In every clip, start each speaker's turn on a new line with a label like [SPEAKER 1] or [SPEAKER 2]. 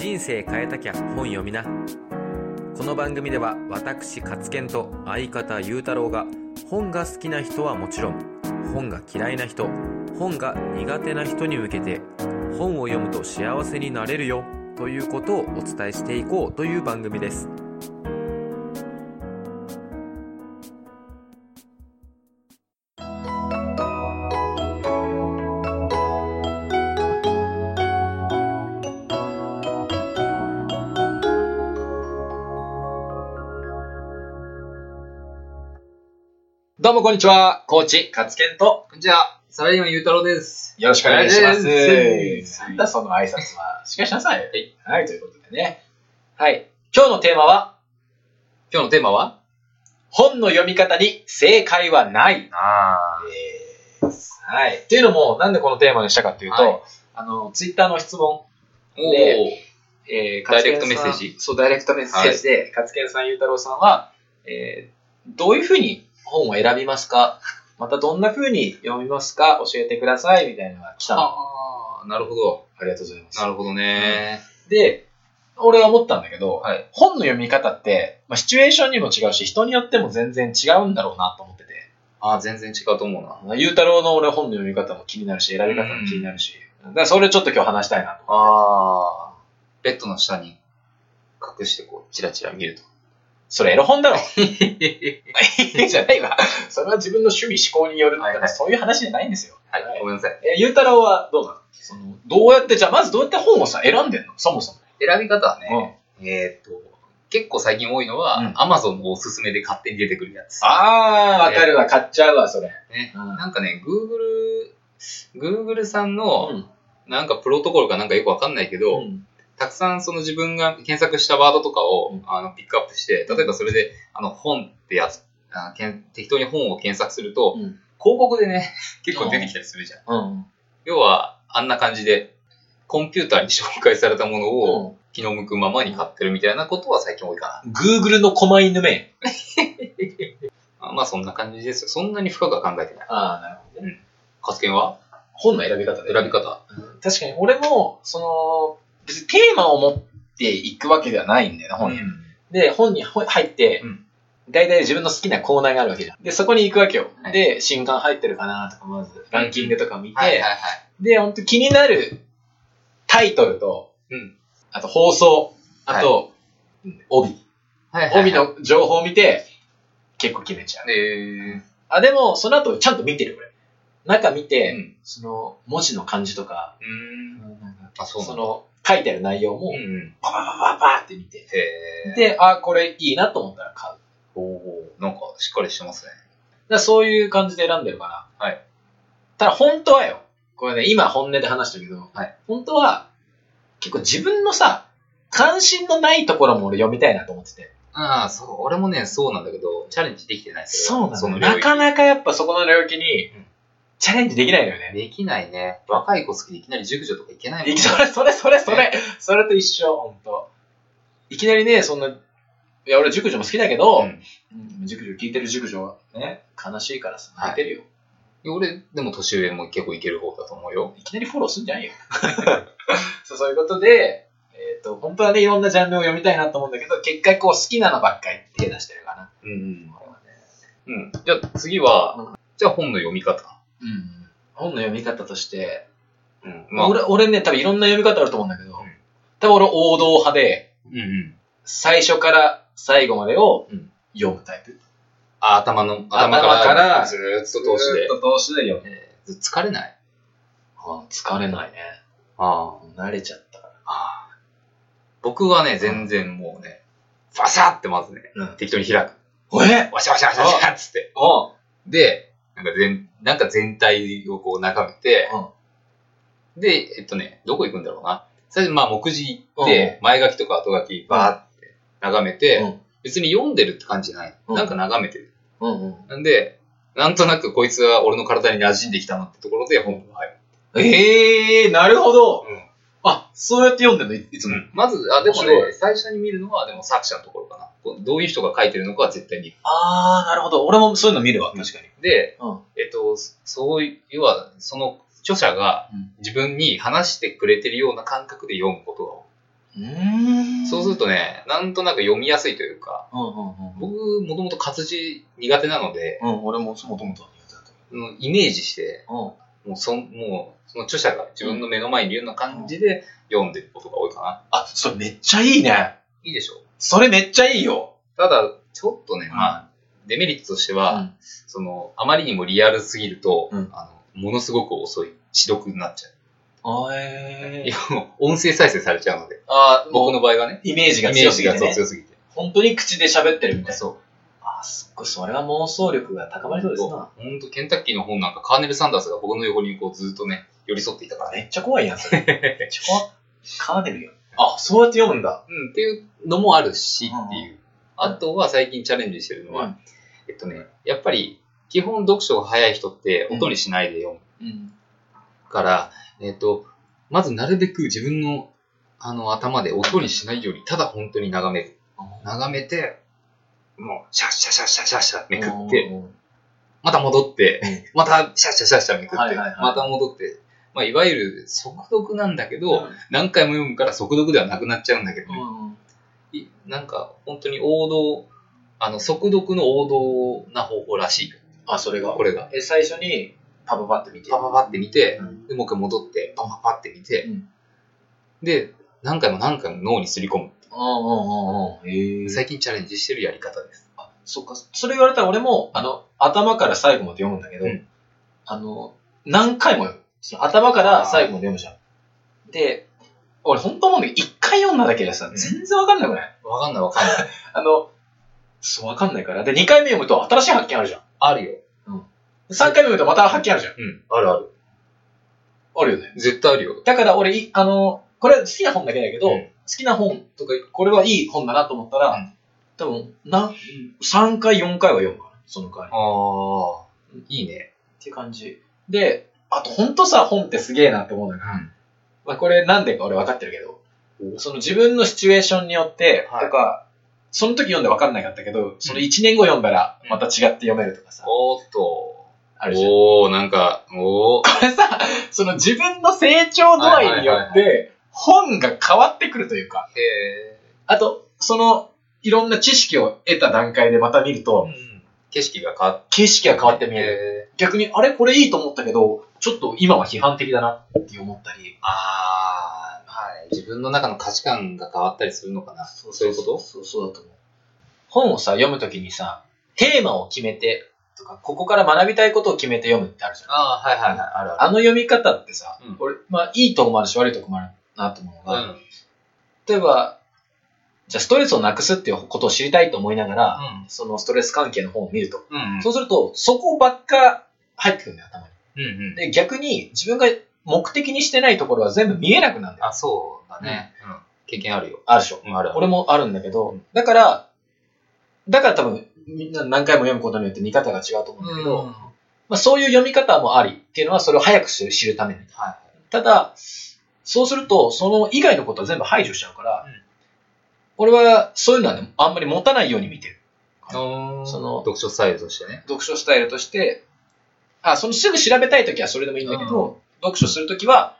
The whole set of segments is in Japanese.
[SPEAKER 1] 人生変えたきゃ本読みな。この番組では私勝健と相方ゆうたろうが本が好きな人はもちろん本が嫌いな人本が苦手な人に向けて本を読むと幸せになれるよということをお伝えしていこうという番組です。
[SPEAKER 2] どうもこんにちは、コーチ、カツケンと、
[SPEAKER 3] こんにちは、サラリーマンゆうたろうです。
[SPEAKER 2] よろしくお願いします。なんだその挨拶は。しっかりしなさい。はい。はい、ということでね。はい。今日のテーマは、
[SPEAKER 3] 今日のテーマは？
[SPEAKER 2] 本の読み方に正解はない。
[SPEAKER 3] あ
[SPEAKER 2] です。はい。っていうのも、なんでこのテーマにしたかっていうと、
[SPEAKER 3] はい
[SPEAKER 2] あの、ツイッターの質問、
[SPEAKER 3] お
[SPEAKER 2] でえー
[SPEAKER 3] ダイレクトメッセージ
[SPEAKER 2] そう、ダイレクトメッセージで、カツケンさん、ゆうたろうさんは、えーどういうふうに本を選びますか？またどんなふうに読みますか？教えてください、みたいなのが来たの。
[SPEAKER 3] あー、なるほど。
[SPEAKER 2] ありがとうございます。
[SPEAKER 3] なるほどね。
[SPEAKER 2] で、俺は思ったんだけど、
[SPEAKER 3] はい。
[SPEAKER 2] 本の読み方って、まあ、シチュエーションにも違うし、人によっても全然違うんだろうなと思ってて。
[SPEAKER 3] あー、全然違うと思うな。
[SPEAKER 2] まあゆうたろうの俺本の読み方も気になるし、選び方も気になるし。だからそれちょっと今日話したいなと。
[SPEAKER 3] あー、ベッドの下に隠してこう、チラチラ見ると。
[SPEAKER 2] それエロ本だろ じゃないわ。それは自分の趣味思考による
[SPEAKER 3] はいはい
[SPEAKER 2] そういう話じゃないんですよ。
[SPEAKER 3] はい、ごめんなさい。
[SPEAKER 2] え、ゆうたろうはどうなの？そのどうやって、じゃあまずどうやって本をさ、選んでんの？そもそも。
[SPEAKER 3] 選び方は
[SPEAKER 2] う
[SPEAKER 3] ね、
[SPEAKER 2] ん。
[SPEAKER 3] えーっと、結構最近多いのは、
[SPEAKER 2] うん
[SPEAKER 3] アマゾンのおすすめで勝手に出てくるやつ。
[SPEAKER 2] あー、わかるわ。買っちゃうわ、それ。
[SPEAKER 3] ね。
[SPEAKER 2] うん
[SPEAKER 3] なんかね、Google、Google さんの、
[SPEAKER 2] うん
[SPEAKER 3] なんかプロトコルかなんかよくわかんないけど、
[SPEAKER 2] うん
[SPEAKER 3] たくさんその自分が検索したワードとかを、
[SPEAKER 2] うん
[SPEAKER 3] あのピックアップして、例えばそれであの本ってやつ、あけん適当に本を検索すると、
[SPEAKER 2] うん
[SPEAKER 3] 広告でね、結構出てきたりするじゃん。
[SPEAKER 2] うん。
[SPEAKER 3] 要は、あんな感じで、コンピューターに紹介されたものを
[SPEAKER 2] うん
[SPEAKER 3] 気の向くままに買ってるみたいなことは最近多いか
[SPEAKER 2] Google の狛犬め。
[SPEAKER 3] な。まあそんな感じですよ。そんなに深くは考えてない。
[SPEAKER 2] あー、なるほどね。
[SPEAKER 3] 活見は？
[SPEAKER 2] 本の選び方で。
[SPEAKER 3] 選び方。
[SPEAKER 2] 確かに、俺も、その、別にテーマを持っていくわけではないんだよな、本に。で、本にほ入って
[SPEAKER 3] うん、
[SPEAKER 2] 大体自分の好きなコーナーがあるわけじゃん。で、そこに行くわけよ。
[SPEAKER 3] はい
[SPEAKER 2] で、新刊入ってるかなとか、まず、ランキングとか見て、
[SPEAKER 3] はいはいはい。
[SPEAKER 2] で、本当気になるタイトルと、
[SPEAKER 3] うん
[SPEAKER 2] あと放送、あと、帯。
[SPEAKER 3] はいはいはい
[SPEAKER 2] 帯。の情報を見て、結構決めちゃう。
[SPEAKER 3] え
[SPEAKER 2] あ、でも、その後ちゃんと見てる、俺。中見
[SPEAKER 3] ー、
[SPEAKER 2] て、
[SPEAKER 3] うん。
[SPEAKER 2] その、文字の感じとか、
[SPEAKER 3] そ
[SPEAKER 2] の、書いてある内容も
[SPEAKER 3] う、ん。
[SPEAKER 2] パパパパパって見て。で、あ、これいいなと思ったら買う。
[SPEAKER 3] おおなんかしっかりしてますね。
[SPEAKER 2] だそういう感じで選んでるかな。
[SPEAKER 3] はい。
[SPEAKER 2] ただ本当はよ、これね、今本音で話したけど、
[SPEAKER 3] はい
[SPEAKER 2] 本当は、結構自分のさ、関心のないところも俺読みたいなと思ってて。
[SPEAKER 3] ああ、そう、俺もね、そうなんだけど、チャレンジできてないです
[SPEAKER 2] そうなのよ。
[SPEAKER 3] その領域
[SPEAKER 2] なかなかやっぱそこの領域に
[SPEAKER 3] うん、
[SPEAKER 2] チャレンジできないのよね。
[SPEAKER 3] できないね。若い子好きでいきなり熟女とかいけないもんね。
[SPEAKER 2] それ、それ、それ、それ、それと一緒、本当いきなりね、そんな、いや、俺熟女も好きだけど、
[SPEAKER 3] うん
[SPEAKER 2] うん熟女聞いてる熟女はね、悲しいからさ、
[SPEAKER 3] はい
[SPEAKER 2] 泣いてるよ。
[SPEAKER 3] 俺、でも年上も結構いける方だと思うよ。
[SPEAKER 2] いきなりフォローすんじゃんよ。そうそういうことで、えっ、と、本当はね、いろんなジャンルを読みたいなと思うんだけど、結果こう好きなのばっかり手出してるかな。
[SPEAKER 3] うん。うん。じゃあ次は、
[SPEAKER 2] う
[SPEAKER 3] じゃあ本の読み方。
[SPEAKER 2] うん。本の読み方として、
[SPEAKER 3] うん。
[SPEAKER 2] まあ、俺、俺ね、多分いろんな読み方あると思うんだけど、
[SPEAKER 3] ん
[SPEAKER 2] 多分俺王道派で、
[SPEAKER 3] うんうん。
[SPEAKER 2] 最初から最後までを
[SPEAKER 3] うん
[SPEAKER 2] 読むタイプ。
[SPEAKER 3] あ、頭の、
[SPEAKER 2] 頭
[SPEAKER 3] 頭から、ずーっと通しで。
[SPEAKER 2] ずっと通しで読む。
[SPEAKER 3] えー疲れない？
[SPEAKER 2] あ疲れないね。
[SPEAKER 3] あ
[SPEAKER 2] 慣れちゃったから。
[SPEAKER 3] あ。僕はね、全然もうね、ファサってまずね、
[SPEAKER 2] うん。
[SPEAKER 3] 適当に開く。
[SPEAKER 2] え？
[SPEAKER 3] わしゃわしゃわしゃわしゃっつって。
[SPEAKER 2] お
[SPEAKER 3] で、なんか全、なんか全体をこう眺めて、で、えっとね、どこ行くんだろうな。最初、まあ、目次行って、前書きとか後書きバーって眺めて、
[SPEAKER 2] うん
[SPEAKER 3] 別に読んでるって感じじゃない。
[SPEAKER 2] うん
[SPEAKER 3] なんか眺めてる。
[SPEAKER 2] うんうん。
[SPEAKER 3] なんで、なんとなくこいつは俺の体に馴染んできたなってところで本が入る。
[SPEAKER 2] ええー、なるほど。
[SPEAKER 3] うん
[SPEAKER 2] あ、そうやって読んでんの？いいつも。
[SPEAKER 3] まず、あ、でも
[SPEAKER 2] 面白
[SPEAKER 3] ね、最初に見るのは、でも作者のところかな。こうどういう人が書いてるのかは絶対見る。
[SPEAKER 2] あー、なるほど。俺もそういうの見るわ、確かに。
[SPEAKER 3] で、
[SPEAKER 2] うん。
[SPEAKER 3] えっと、そういう、要は、その著者が
[SPEAKER 2] うん
[SPEAKER 3] 自分に話してくれてるような感覚で読むことが多い
[SPEAKER 2] うーん。
[SPEAKER 3] そうするとね、なんとなく読みやすいというか、
[SPEAKER 2] うんうんうん。
[SPEAKER 3] 僕、もともと活字苦手なので、
[SPEAKER 2] うん、俺ももともとは苦手だったけ
[SPEAKER 3] うんイメージして、
[SPEAKER 2] ど。
[SPEAKER 3] もうそん、もう、その著者が自分の目の前にいるような感じで読んでることが多いかな。
[SPEAKER 2] あ、それめっちゃいいね。
[SPEAKER 3] いいでしょ
[SPEAKER 2] それめっちゃいいよ。
[SPEAKER 3] ただ、ちょっとね、
[SPEAKER 2] うん
[SPEAKER 3] まあ、デメリットとしては、
[SPEAKER 2] うん
[SPEAKER 3] その、あまりにもリアルすぎると、
[SPEAKER 2] うん
[SPEAKER 3] あの、ものすごく遅い、遅読になっちゃう。
[SPEAKER 2] あえ
[SPEAKER 3] いや、もう音声再生されちゃうので、
[SPEAKER 2] あー、
[SPEAKER 3] 僕
[SPEAKER 2] も
[SPEAKER 3] の場合はね、
[SPEAKER 2] う、イメージが
[SPEAKER 3] イメージが
[SPEAKER 2] 強すぎて、ね。
[SPEAKER 3] 強すぎて。
[SPEAKER 2] 本当に口で喋ってるみたいな。
[SPEAKER 3] そう。
[SPEAKER 2] あ、すっごい、それは妄想力が高まりそうですな。
[SPEAKER 3] ほんと、ケンタッキーの本なんか、カーネル・サンダースが僕の横にこうずっとね、寄り添っていたからね。
[SPEAKER 2] めっちゃ怖いやん、それ。めっちゃ怖い。カーネルよ。あ、そうやって読むんだ。
[SPEAKER 3] うん、っていうのもあるし、
[SPEAKER 2] うん
[SPEAKER 3] っていう。あとは最近チャレンジしてるのは、
[SPEAKER 2] うん
[SPEAKER 3] えっとね、やっぱり、基本読書が早い人って音にしないで読む
[SPEAKER 2] うん。
[SPEAKER 3] から、えっと、まずなるべく自分の、あの、頭で音にしないように、ただ本当に眺める。眺めて、もう、シャッシャッシャッシャッシャッシャッめくって、
[SPEAKER 2] うん
[SPEAKER 3] また戻って、またシャッシャッシャッシャッめくって、また戻って、まあ、いわゆる速読なんだけど、
[SPEAKER 2] うん
[SPEAKER 3] 何回も読むから速読ではなくなっちゃうんだけどね、なんか、本当に王道、あの、速読の王道な方法らしい。
[SPEAKER 2] あ、それが。
[SPEAKER 3] これが。
[SPEAKER 2] え、最初に、パパパって見て。
[SPEAKER 3] パパパって見て、
[SPEAKER 2] うん
[SPEAKER 3] で、もう一回戻って、パパパって見て、
[SPEAKER 2] うん
[SPEAKER 3] で、何回も何回も脳にすり込む。
[SPEAKER 2] うんうんうんうん。へえ。
[SPEAKER 3] 最近チャレンジしてるやり方です。
[SPEAKER 2] あ、そっか。それ言われたら俺も、あの、頭から最後まで読むんだけど、
[SPEAKER 3] うん
[SPEAKER 2] あの、何回も読む。その頭から最後まで読むじゃん。で、俺本当思うんだけど、一回読んだだけでさ、
[SPEAKER 3] うん
[SPEAKER 2] 全然わかんなくない？
[SPEAKER 3] わかんないわかんない。
[SPEAKER 2] あの、そう、わかんないから。で、二回目読むと新しい発見あるじゃん。
[SPEAKER 3] あるよ。
[SPEAKER 2] 三回目読むとまた発見あるじゃん。
[SPEAKER 3] うん。あるある。
[SPEAKER 2] あるよね。
[SPEAKER 3] 絶対あるよ。
[SPEAKER 2] だから俺、いあの、これ好きな本だけだけど、
[SPEAKER 3] うん
[SPEAKER 2] 好きな本とか、これはいい本だなと思ったら、
[SPEAKER 3] うん
[SPEAKER 2] 多分、な、3回、4回は読むから、その回。っ
[SPEAKER 3] ああ、いいね。
[SPEAKER 2] ていう感じ。で、あと本当さ、本ってすげえなって思うのが、
[SPEAKER 3] うん
[SPEAKER 2] まあこれなんでか俺分かってるけど、その自分のシチュエーションによって、
[SPEAKER 3] はい
[SPEAKER 2] とか、その時読んで分かんなかったけど、その1年後読んだらまた違って読めるとかさ、
[SPEAKER 3] おーっと。
[SPEAKER 2] あるじゃん。
[SPEAKER 3] おー、なんか、おー。
[SPEAKER 2] これさ、その自分の成長度合いによ
[SPEAKER 3] はいはい
[SPEAKER 2] って、本が変わってくるというか、
[SPEAKER 3] へ
[SPEAKER 2] あと、その、いろんな知識を得た段階でまた見る
[SPEAKER 3] ー。
[SPEAKER 2] と、
[SPEAKER 3] うん景色が変わっ
[SPEAKER 2] 景色が変わって見える。
[SPEAKER 3] る。
[SPEAKER 2] 逆に、あれこれいいと思ったけど、ちょっと今は批判的だなって思ったり。
[SPEAKER 3] あー、はい。自分の中の価値観が変わったりするのかな。そういうこと？
[SPEAKER 2] そう、そうだと思う。本をさ、読むときにさ、テーマを決めて、とか、ここから学びたいことを決めて読むってあるじゃん。
[SPEAKER 3] あー、はいはいはい。あるある。
[SPEAKER 2] あの読み方ってさ、
[SPEAKER 3] うん
[SPEAKER 2] 俺、まあ、いいとこもあるし、悪いとこもあるなと思うのが、
[SPEAKER 3] うん。
[SPEAKER 2] 例えば、じゃあストレスをなくすっていうことを知りたいと思いながら、そのストレス関係の本を見ると。
[SPEAKER 3] うん。うん。
[SPEAKER 2] そうすると、そこばっか入ってくるんだよ、頭に。
[SPEAKER 3] うんうん。
[SPEAKER 2] で、逆に自分が目的にしてないところは全部見えなくなるんだよ。
[SPEAKER 3] あ、そうだね。うん。経験あるよ。
[SPEAKER 2] あるでしょ。
[SPEAKER 3] うん、ある。
[SPEAKER 2] 俺もあるんだけど、だから、だから多分、みんな何回も読むことによって見方が違うと思うんだけど、
[SPEAKER 3] うん。
[SPEAKER 2] まあそういう読み方もありっていうのはそれを早く知るために。
[SPEAKER 3] は
[SPEAKER 2] ただ、そうすると、その以外のことは全部排除しちゃうから、
[SPEAKER 3] うん
[SPEAKER 2] 俺はそういうのはね、あんまり持たないように見てる。
[SPEAKER 3] い。そ
[SPEAKER 2] その
[SPEAKER 3] 読書スタイルとしてね。
[SPEAKER 2] 読書スタイルとして、あ、そのすぐ調べたいときはそれでもいいんだけど、読書するときは、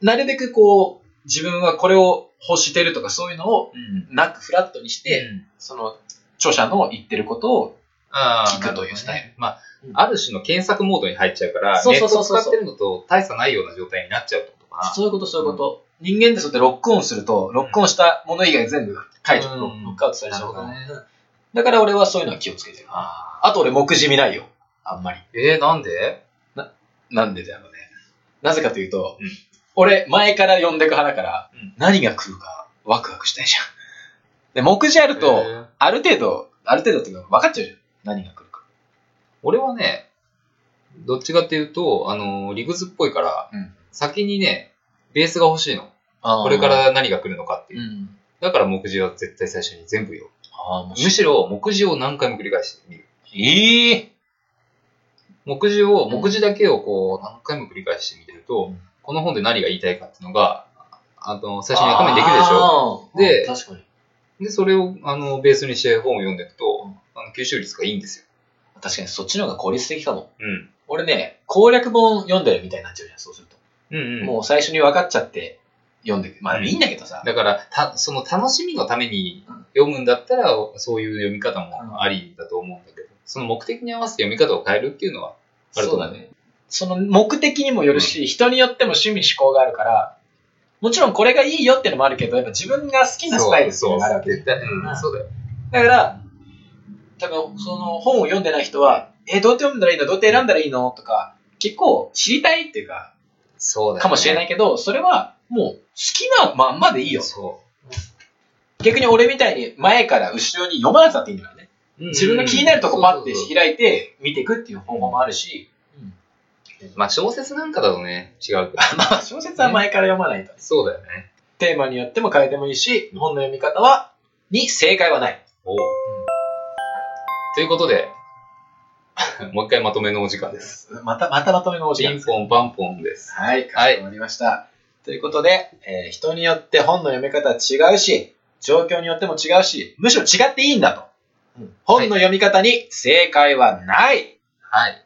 [SPEAKER 2] なるべくこう、自分はこれを欲してるとかそういうのを
[SPEAKER 3] うん。
[SPEAKER 2] なくフラットにして、その著者の言ってることを、
[SPEAKER 3] あ
[SPEAKER 2] 聞くというスタイル
[SPEAKER 3] なるほどねまあ
[SPEAKER 2] うん、
[SPEAKER 3] ある種の検索モードに入っちゃうから、
[SPEAKER 2] そう
[SPEAKER 3] ネット
[SPEAKER 2] そうそうそう
[SPEAKER 3] 使ってるのと大差ないような状態になっちゃうっかな。
[SPEAKER 2] そういうことそういうこと。人間ってそうやってロックオンすると、ロックオンしたもの以外全部解除、
[SPEAKER 3] うん
[SPEAKER 2] ロックアウトされちゃうから
[SPEAKER 3] ね
[SPEAKER 2] だから俺はそういうのは気をつけてる。
[SPEAKER 3] あ
[SPEAKER 2] あと俺目次見ないよ。あんまり。
[SPEAKER 3] ーえー、なんで？
[SPEAKER 2] なんでだろうね。なぜかというと、
[SPEAKER 3] うん
[SPEAKER 2] 俺前から読んでく派だから、
[SPEAKER 3] うん
[SPEAKER 2] 何が来るかワクワクしたいじゃん。で、目次あると、
[SPEAKER 3] えー
[SPEAKER 2] ある程度、ある程度っていうか分かっちゃうじゃん。何が来るか。
[SPEAKER 3] 俺はね、どっちかっていうと、あのー理屈っぽいから、
[SPEAKER 2] うん
[SPEAKER 3] 先にね、ベースが欲しいの。
[SPEAKER 2] こ
[SPEAKER 3] これか、ら何が来るのかっていうう。
[SPEAKER 2] ん。
[SPEAKER 3] だから目次は絶対最初に全部よ。むしろ目次を何回も繰り返してみる。
[SPEAKER 2] ええ
[SPEAKER 3] 目次を、
[SPEAKER 2] うん
[SPEAKER 3] 目次だけをこう何回も繰り返してみてると、
[SPEAKER 2] うん
[SPEAKER 3] この本で何が言いたいかっていうのが、あの、最初に頭にできるでしょ
[SPEAKER 2] ょ
[SPEAKER 3] で
[SPEAKER 2] 確かに。
[SPEAKER 3] で、それを、あの、ベースにして本を読んでいくと、
[SPEAKER 2] うん
[SPEAKER 3] あの、吸収率がいいんですよ。
[SPEAKER 2] 確かにそっちの方が効率的かも。
[SPEAKER 3] うん。
[SPEAKER 2] 俺ね、攻略本読んでるみたいになっちゃうじゃん、そうすると。
[SPEAKER 3] うんうん。
[SPEAKER 2] もう最初に分かっちゃって、読んで、まあいいんだけどさ。
[SPEAKER 3] だから、た、その楽しみのために読むんだったら、そういう読み方もありだと思うんだけど、その目的に合わせて読み方を変えるっていうのはあると思う。
[SPEAKER 2] そうだね。その目的にもよるし、人によっても趣味思考があるから、もちろんこれがいいよってのもあるけど、やっぱ自分が好きなスタイルっていうのがあるわけ。
[SPEAKER 3] 絶対、うん、
[SPEAKER 2] うん
[SPEAKER 3] そうだよ。
[SPEAKER 2] だから、多分その本を読んでない人は、え、どうやって読んだらいいの？どうやって選んだらいいの？とか、結構知りたいっていうか、
[SPEAKER 3] そうだよ、ね。
[SPEAKER 2] かもしれないけど、それはもう好きなまんまでいいよ。
[SPEAKER 3] そ
[SPEAKER 2] 逆に俺みたいに前から後ろに読まなくたっていいんだからね。
[SPEAKER 3] う。
[SPEAKER 2] 自分の気になるとこパッて開いて見ていくっていう方法もあるし、
[SPEAKER 3] まあ小説なんかだとね、違うけど。
[SPEAKER 2] まあ小説は前から読まないと。
[SPEAKER 3] そうだよね。
[SPEAKER 2] テーマによっても変えてもいいし、本の読み方は、に正解はない。
[SPEAKER 3] おうということで、もう一回まとめのお時間です。
[SPEAKER 2] また、またまとめのお時間です。
[SPEAKER 3] ピンポンパンポンです。
[SPEAKER 2] はい、かしこまりました。ということで、えー人によって本の読み方は違うし、状況によっても違うし、むしろ違っていいんだと。本の読み方に正解はない。
[SPEAKER 3] はい。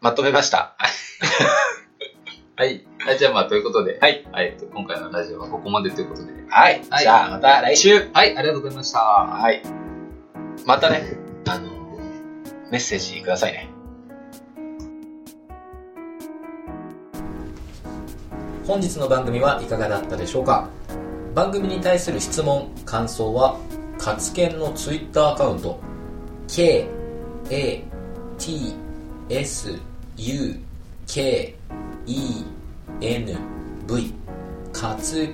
[SPEAKER 2] まとめました。
[SPEAKER 3] はい。はい、じゃあまあ、ということで、
[SPEAKER 2] はい。
[SPEAKER 3] はい、と今回のラジオはここまでということで。
[SPEAKER 2] はい。
[SPEAKER 3] はい
[SPEAKER 2] じゃあまた来週。
[SPEAKER 3] はい、ありがとうございました。
[SPEAKER 2] はい。またね、メッセージくださいね。
[SPEAKER 1] 本日の番組はいかがだったでしょうか？番組に対する質問感想は活研のツイッターアカウント k a t s u k e n v 活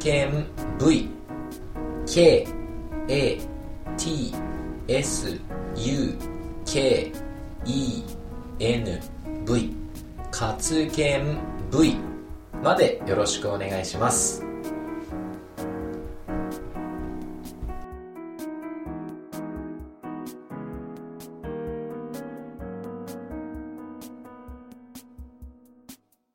[SPEAKER 1] KENV 活研 v までよろしくお願いします。